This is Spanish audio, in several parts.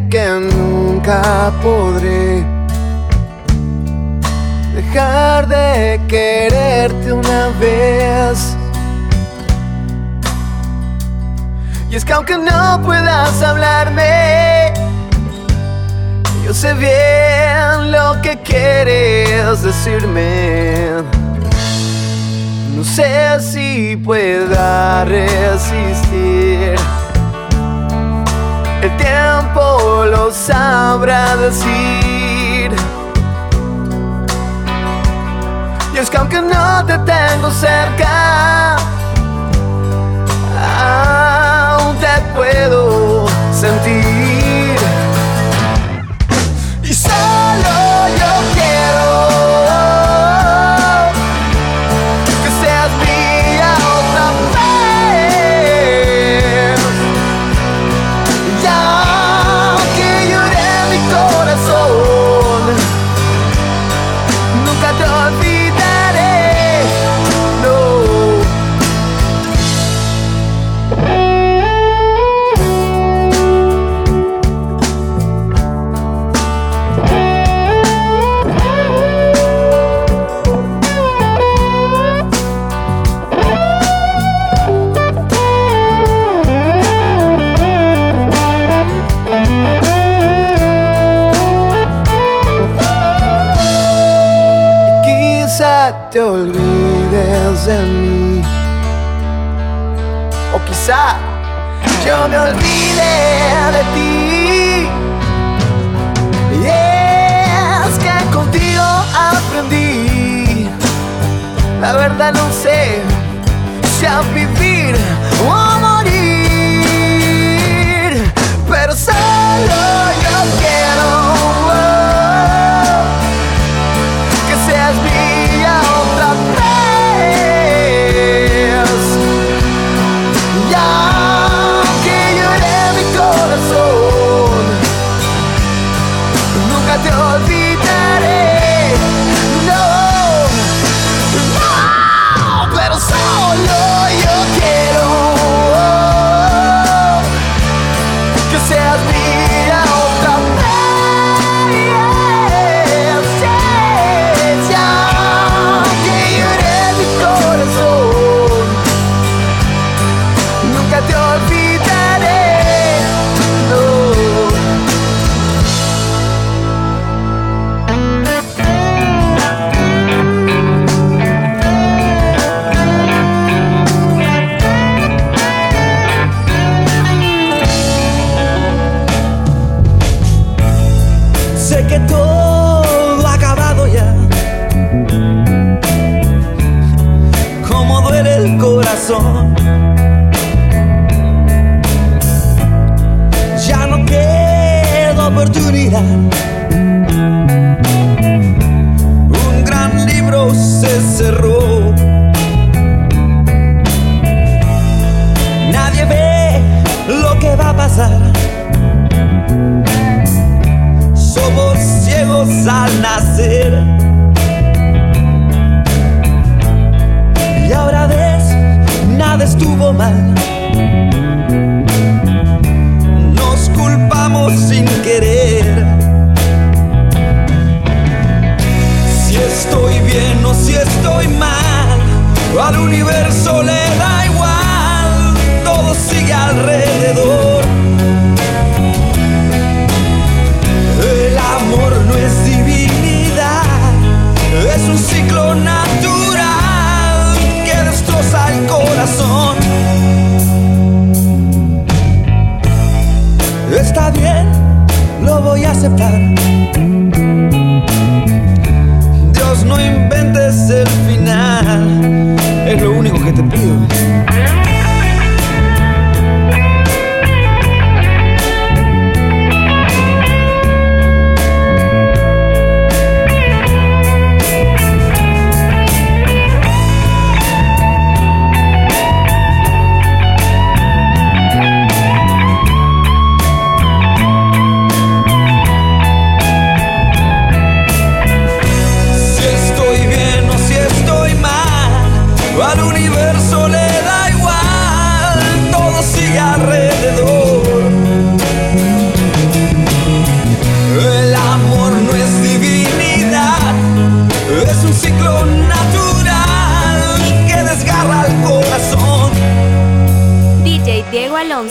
que nunca podré dejar de quererte una vez. Y es que aunque no puedas hablarme, yo sé bien lo que quieres decirme. No sé si pueda resistir. El tiempo lo sabrá decir. Y es que aunque no te tengo cerca, aún te puedo sentir.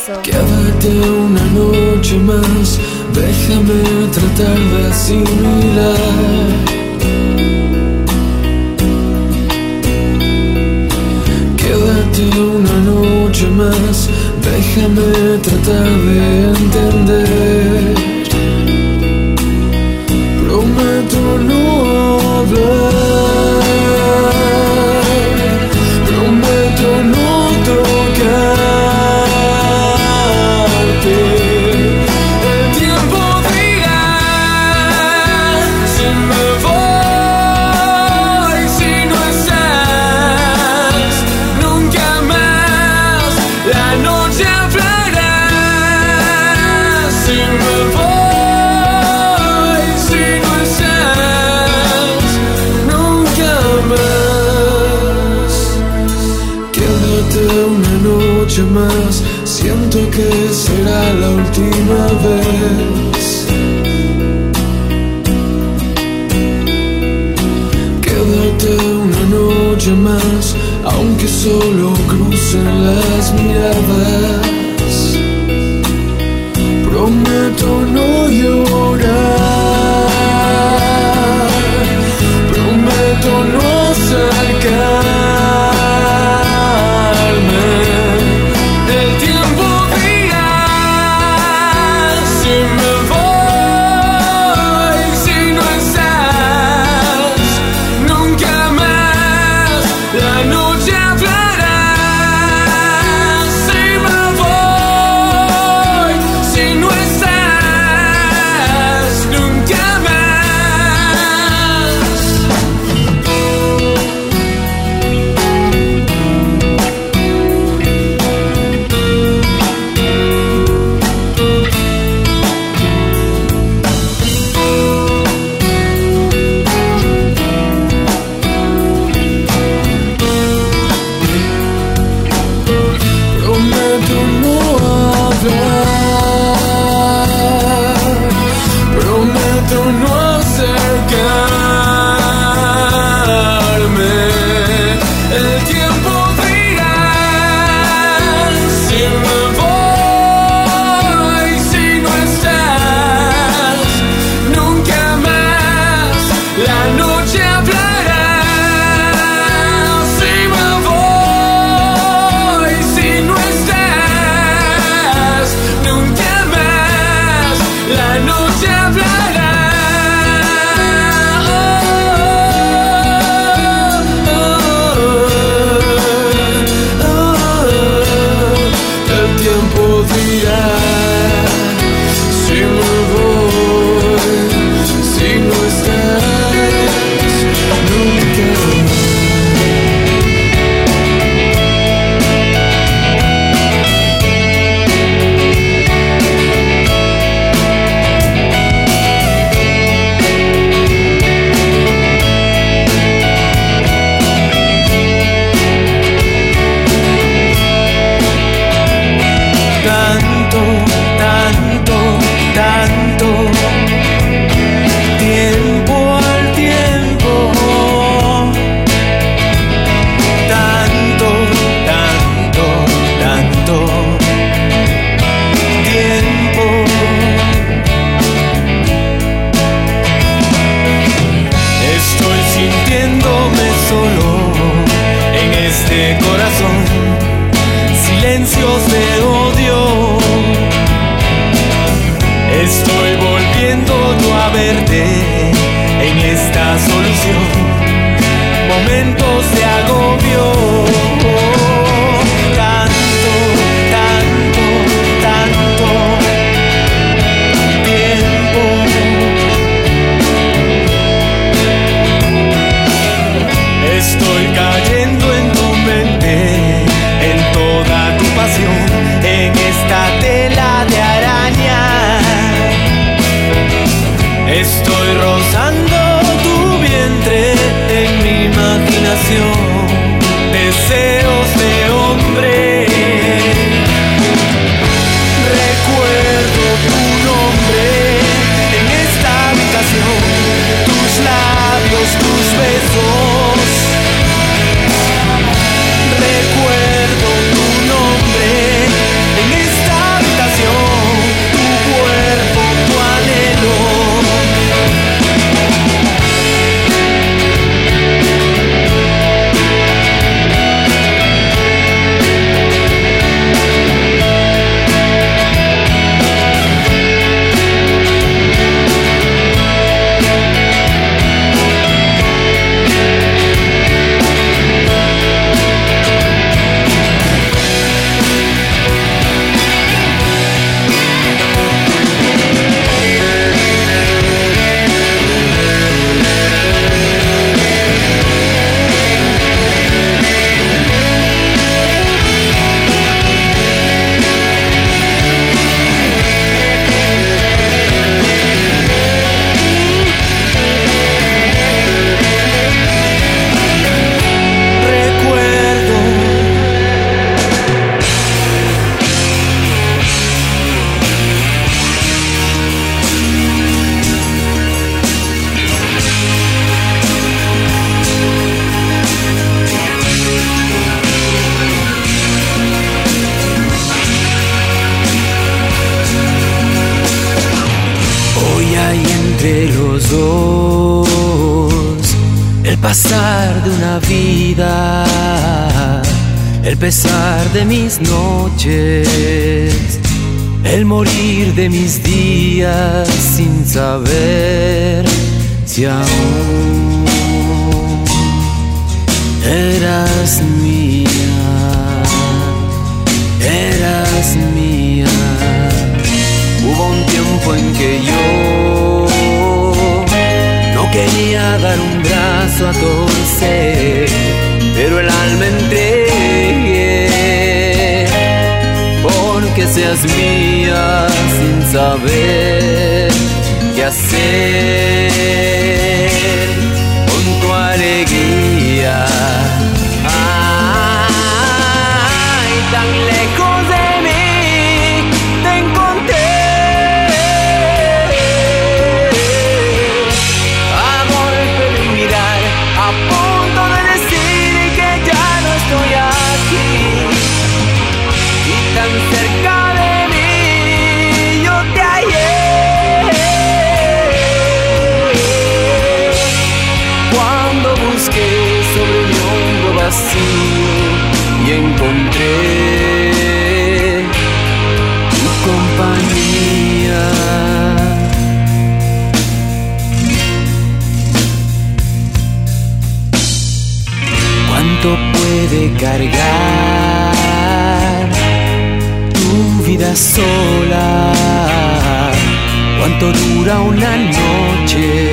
Quédate una noche más, déjame tratar de asimilar. Quédate una noche más, déjame tratar de entender. Vez. Quédate una noche más, aunque solo crucen las miradas. no haberte en esta solución. Momentos de agobio que yo no quería dar un brazo a torcer, pero el alma entregué porque seas mía sin saber qué hacer encontré tu compañía. ¿Cuánto puede cargar tu vida sola? ¿Cuánto dura una noche?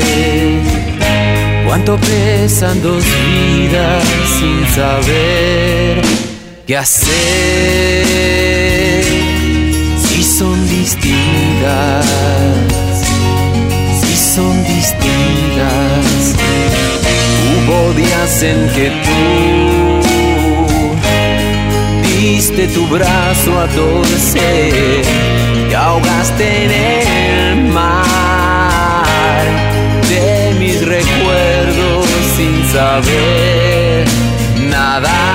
¿Cuánto pesan dos vidas sin saber qué hacer? Si son distintas, si son distintas. Hubo días en que tú diste tu brazo a torcer, te ahogaste en el mar de mis recuerdos sin saber nada.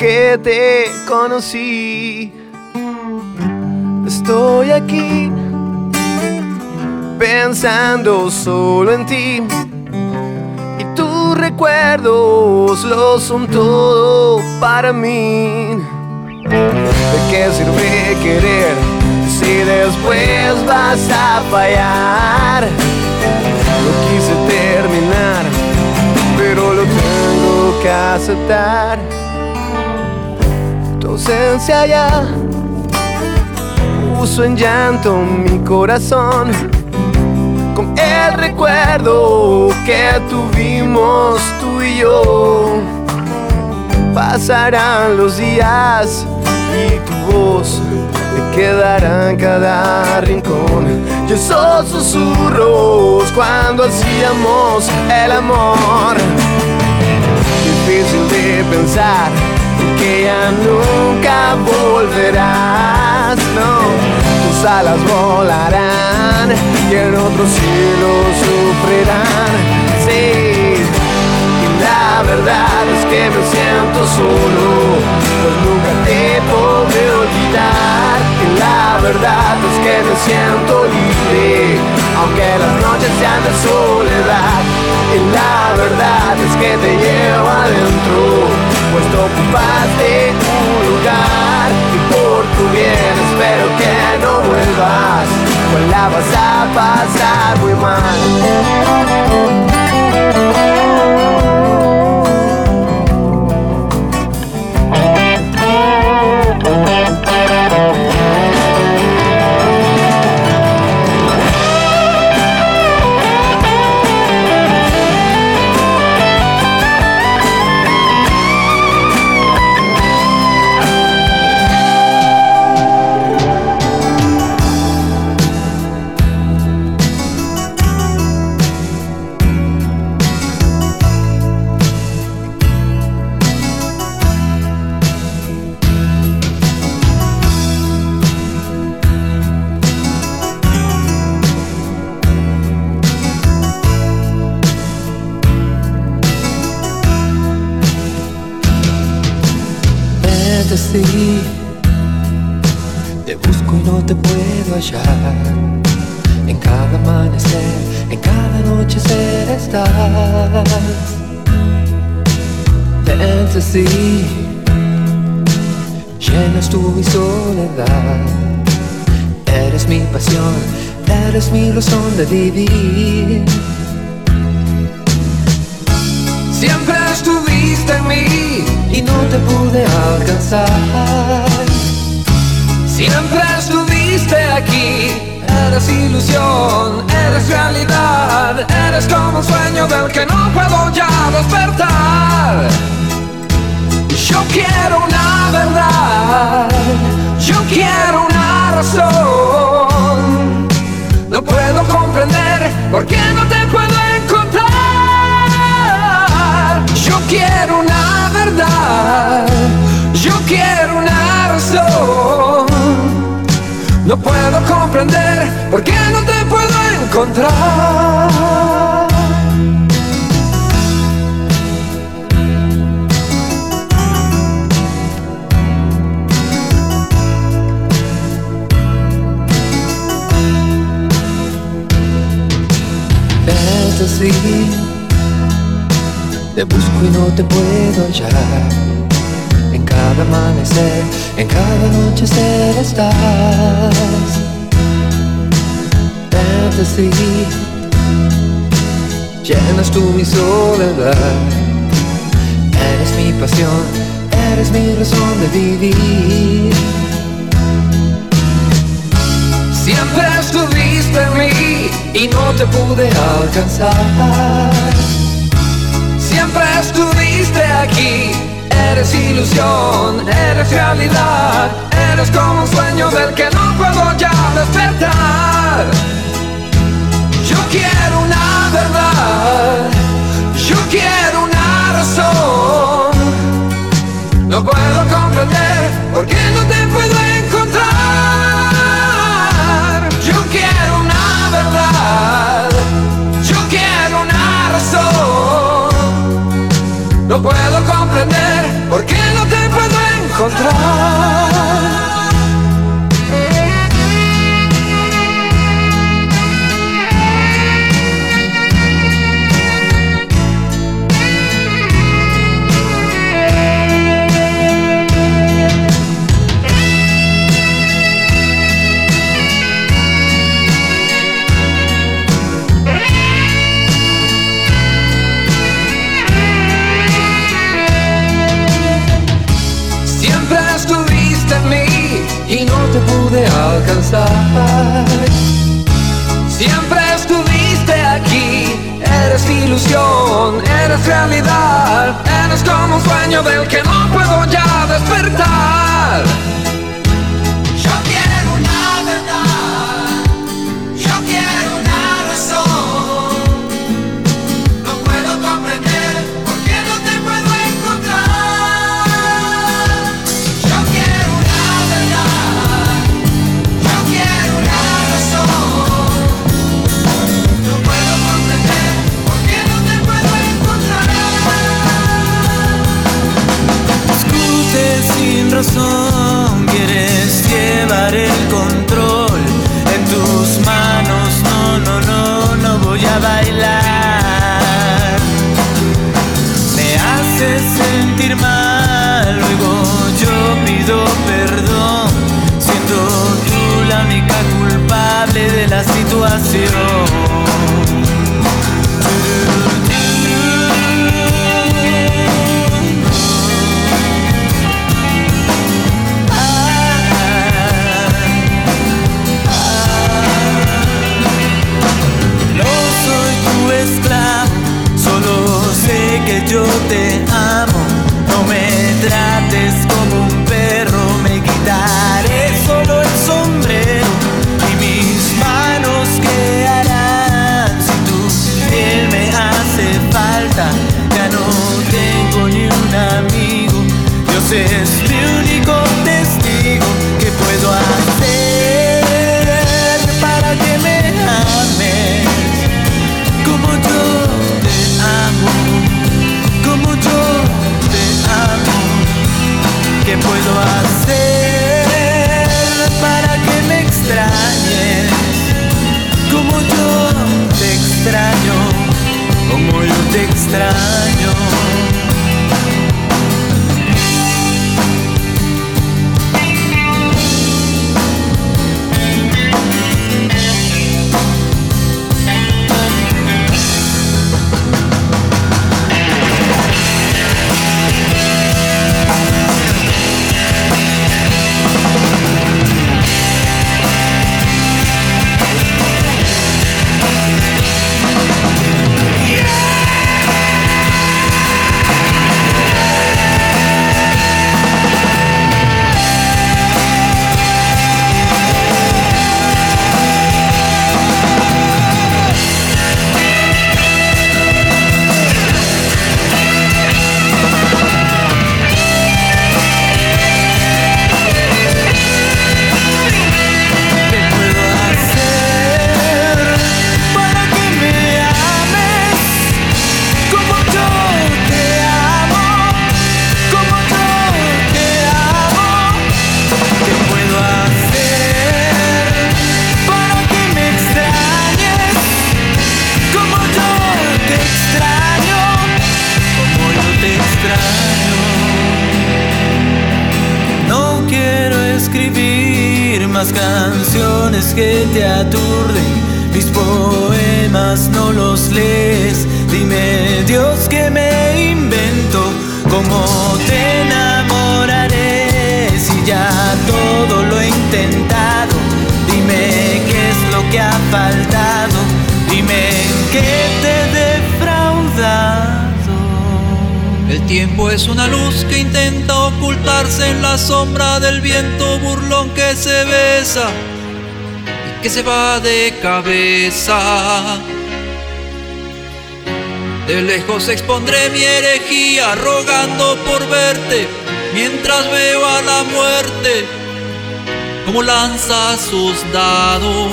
Que te conocí. Estoy aquí pensando solo en ti. Y tus recuerdos lo son todo para mí. ¿De qué sirve querer si después vas a fallar? No quise terminar, pero lo tengo que aceptar. Ausencia ya puso en llanto mi corazón. Con el recuerdo que tuvimos tú y yo. Pasarán los días y tu voz me quedará en cada rincón. Y esos susurros cuando hacíamos el amor. Difícil de pensar que ya nunca volverás, no. Tus alas volarán y en otro cielo sufrirán. Sí, y la verdad es que me siento solo, pues nunca te podré olvidar. Y la verdad es que me siento libre, aunque las noches sean de soledad. Y la verdad es que te llevo adentro, pues te ocupaste un lugar y por tu bien espero que no vuelvas, pues la vas a pasar muy mal. Eres mi razón de vivir. Siempre estuviste en mí y no te pude alcanzar. Siempre estuviste aquí, eres ilusión, eres realidad, eres como un sueño del que no puedo ya despertar. Yo quiero una verdad, yo quiero una razón. No puedo comprender por qué no te puedo encontrar. Yo quiero una verdad, yo quiero una razón. No puedo comprender por qué no te puedo encontrar. Te busco y no te puedo hallar. En cada amanecer, en cada anochecer estás. Fantasy, llenas tú mi soledad. Eres mi pasión, eres mi razón de vivir. Siempre estuviste en mí y no te pude alcanzar. Siempre estuviste aquí, eres ilusión, eres realidad, eres como un sueño del que no puedo ya despertar. Yo quiero una verdad, yo quiero una razón. No puedo comprender por qué no te pude alcanzar. Siempre estuviste aquí, eres ilusión, eres realidad, eres como un sueño del que no puedo ya despertar. corazón. yo te se va de cabeza. De lejos expondré mi herejía rogando por verte, mientras veo a la muerte como lanza sus dados.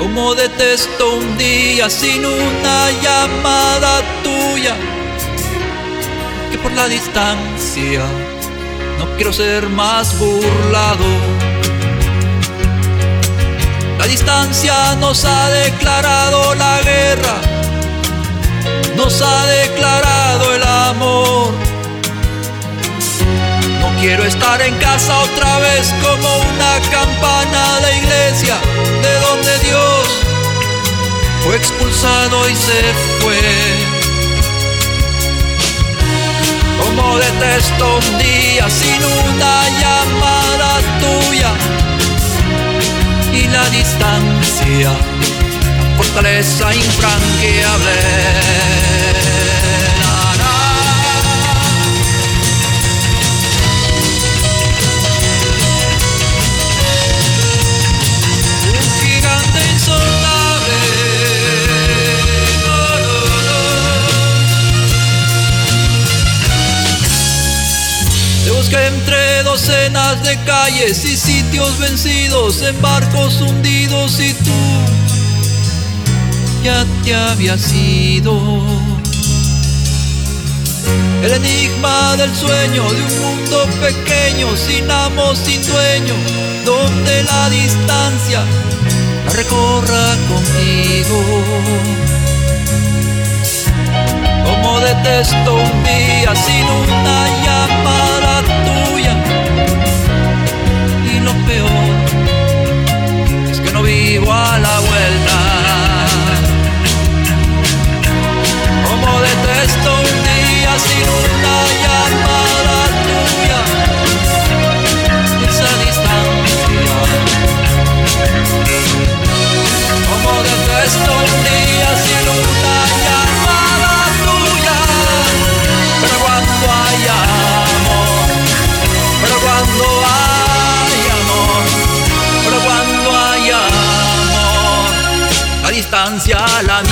Como detesto un día sin una llamada tuya, que por la distancia no quiero ser más burlado distancia nos ha declarado la guerra, nos ha declarado el amor. No quiero estar en casa otra vez como una campana de iglesia, de donde Dios fue expulsado y se fue. Como detesto un día sin una llamada tuya y la distancia, la fortaleza infranqueable. que docenas de calles y sitios vencidos en barcos hundidos y tú ya te habías ido. El enigma del sueño de un mundo pequeño, sin amo, sin dueño, donde la distancia la recorra contigo. Como detesto un día sin una llamada tuya. Día sin una llamada tuya. Esa distancia. Como detesto un día sin una llamada tuya. Pero cuando hay amor, pero cuando hay amor, pero cuando hay amor, la distancia la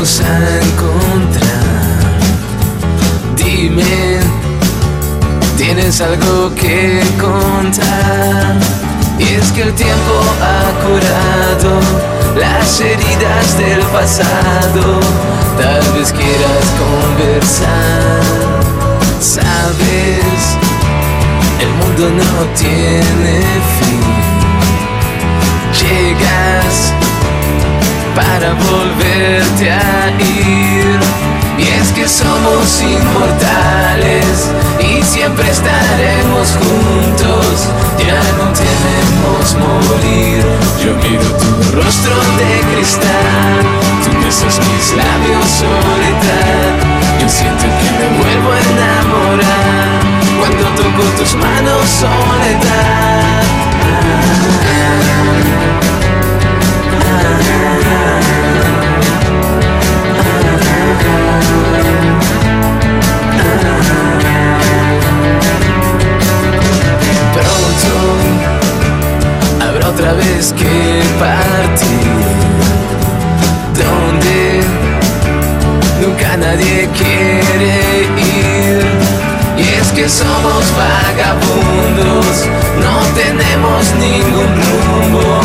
volvemos a encontrar. Dime, ¿tienes algo que contar? Y es que el tiempo ha curado las heridas del pasado. Tal vez quieras conversar, sabes, el mundo no tiene fin llegas para volverte a ir. Y es que somos inmortales y siempre estaremos juntos. Ya no tenemos morir. Yo miro tu rostro de cristal, tú besas mis labios soledad. Yo siento que me vuelvo a enamorar cuando toco tus manos soledad. Pronto habrá otra vez que partir donde nunca nadie quiere ir. Y es que somos vagabundos, no tenemos ningún rumbo,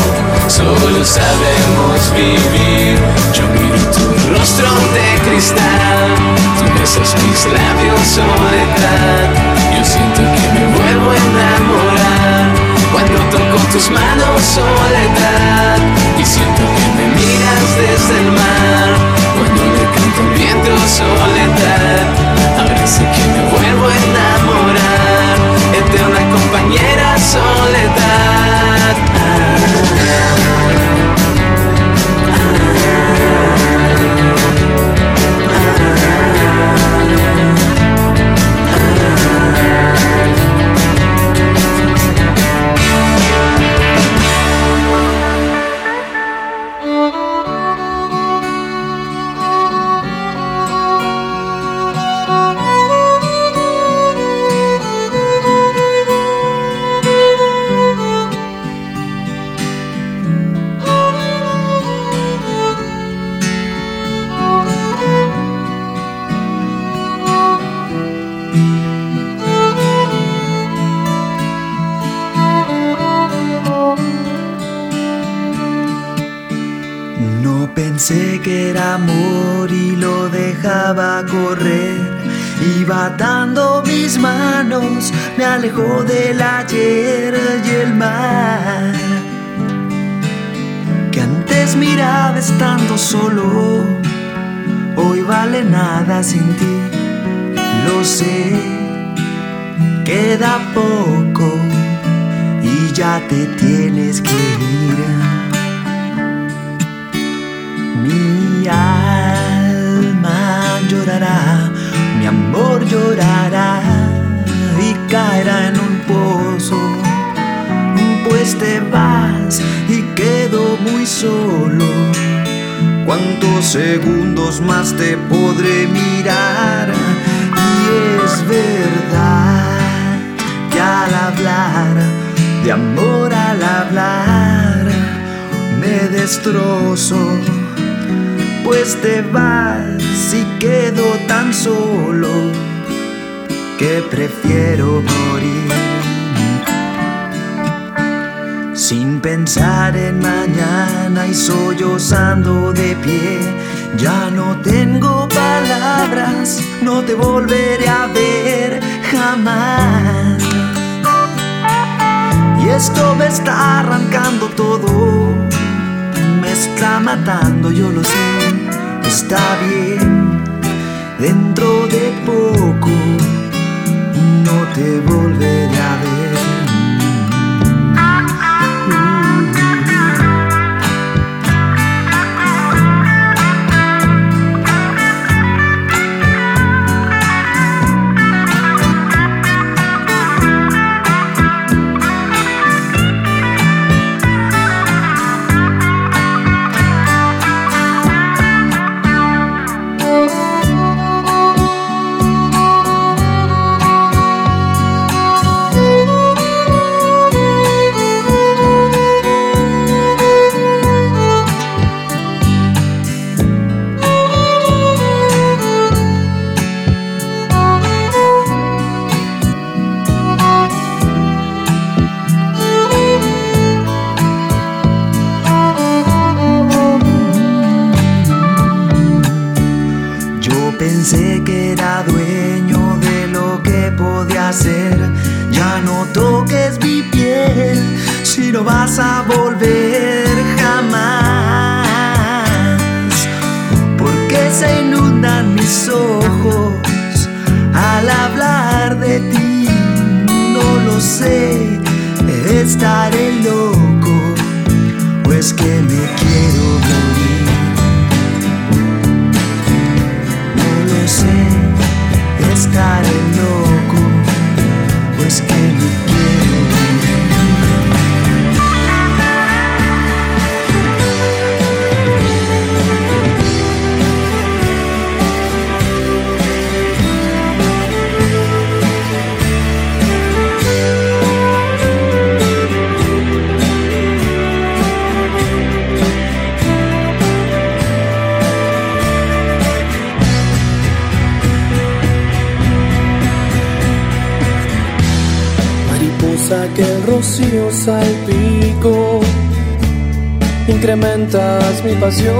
solo sabemos vivir. Yo miro tu rostro de cristal, tú besas mis labios soledad. Yo siento que me vuelvo a enamorar cuando toco tus manos soledad. Y siento que me miras desde el mar cuando le canto al viento soledad. Ahora sé que me vuelvo a enamorar, eterna compañera soledad. No pensé que era amor y lo dejaba correr. Iba atando mis manos, me alejó del ayer y el mar. Que antes miraba estando solo, hoy vale nada sin ti. Lo sé, queda poco y ya te tienes que ir. Mi alma llorará, mi amor llorará y caerá en un pozo. Pues te vas y quedo muy solo. ¿Cuántos segundos más te podré mirar? Y es verdad que al hablar de amor al hablar te destrozo, pues te vas y quedo tan solo que prefiero morir. Sin pensar en mañana y sollozando de pie, ya no tengo palabras, no te volveré a ver jamás. Y esto me está arrancando todo, me está matando, yo lo sé, está bien, dentro de poco no te volveré a ver. Ya no toques mi piel si no vas a volver jamás. Porque se inundan mis ojos al hablar de ti. No lo sé, estaré loco, pues que rocío salpico, incrementas mi pasión.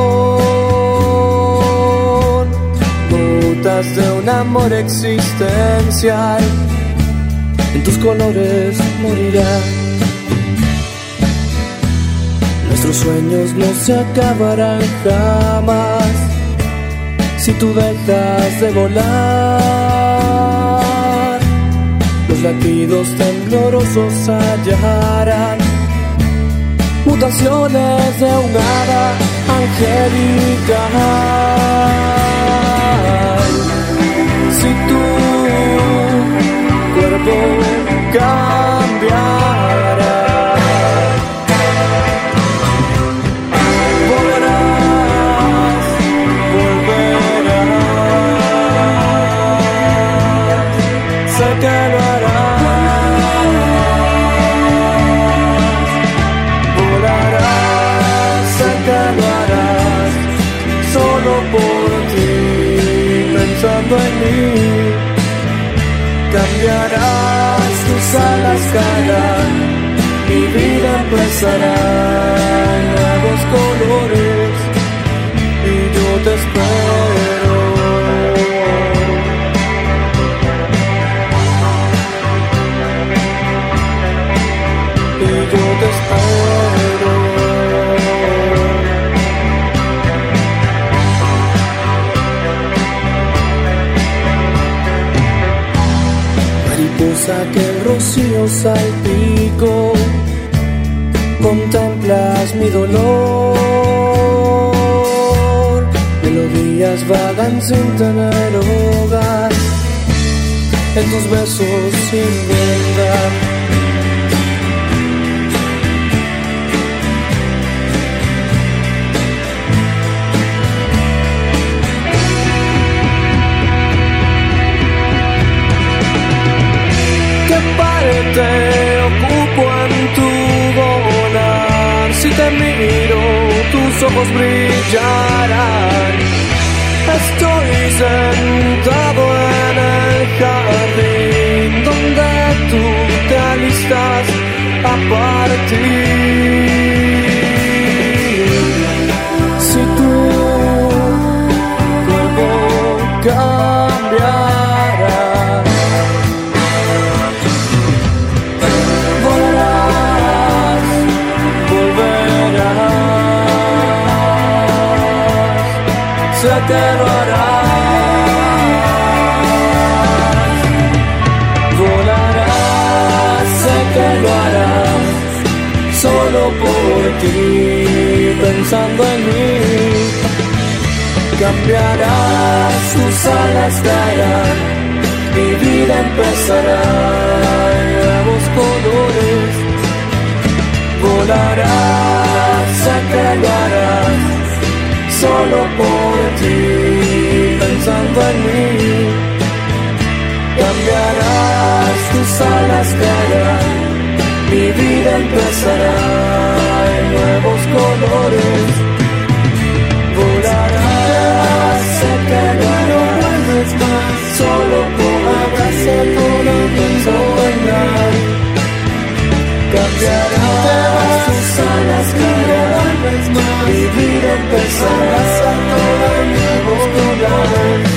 Gotas de un amor existencial, en tus colores morirá. Nuestros sueños no se acabarán jamás si tú dejas de volar. Los latidos temblorosos hallarán mutaciones de un hada angelical. Si tu cuerpo cambiará. Cambiarás, tus alas caerán, mi vida empezará nuevos colores Mariposa que el rocío salpico, contemplas mi dolor. Melodías vagan sin tener hogar, en tus besos sin verdad. Parte ocupo en tu volar? Si te miro ojos brillarán. Estoy sentado en el jardín donde tú te alistas a partir. Que lo harás, volarás, sé que lo harás, solo por ti, pensando en mí. Cambiarás, tus alas caerán, mi vida empezará en nuevos colores. Volarás, sé que lo harás, solo por ti, pensando en mí. Cambiarás, tus alas caerán, mi vida empezará en nuevos colores. Volarás, sé que lo harás, solo por todo pensando en mí. Cambiarás, tus alas mi vida empezará en nuevos colores.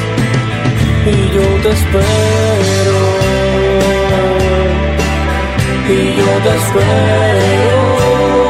Y yo te espero, y yo te espero.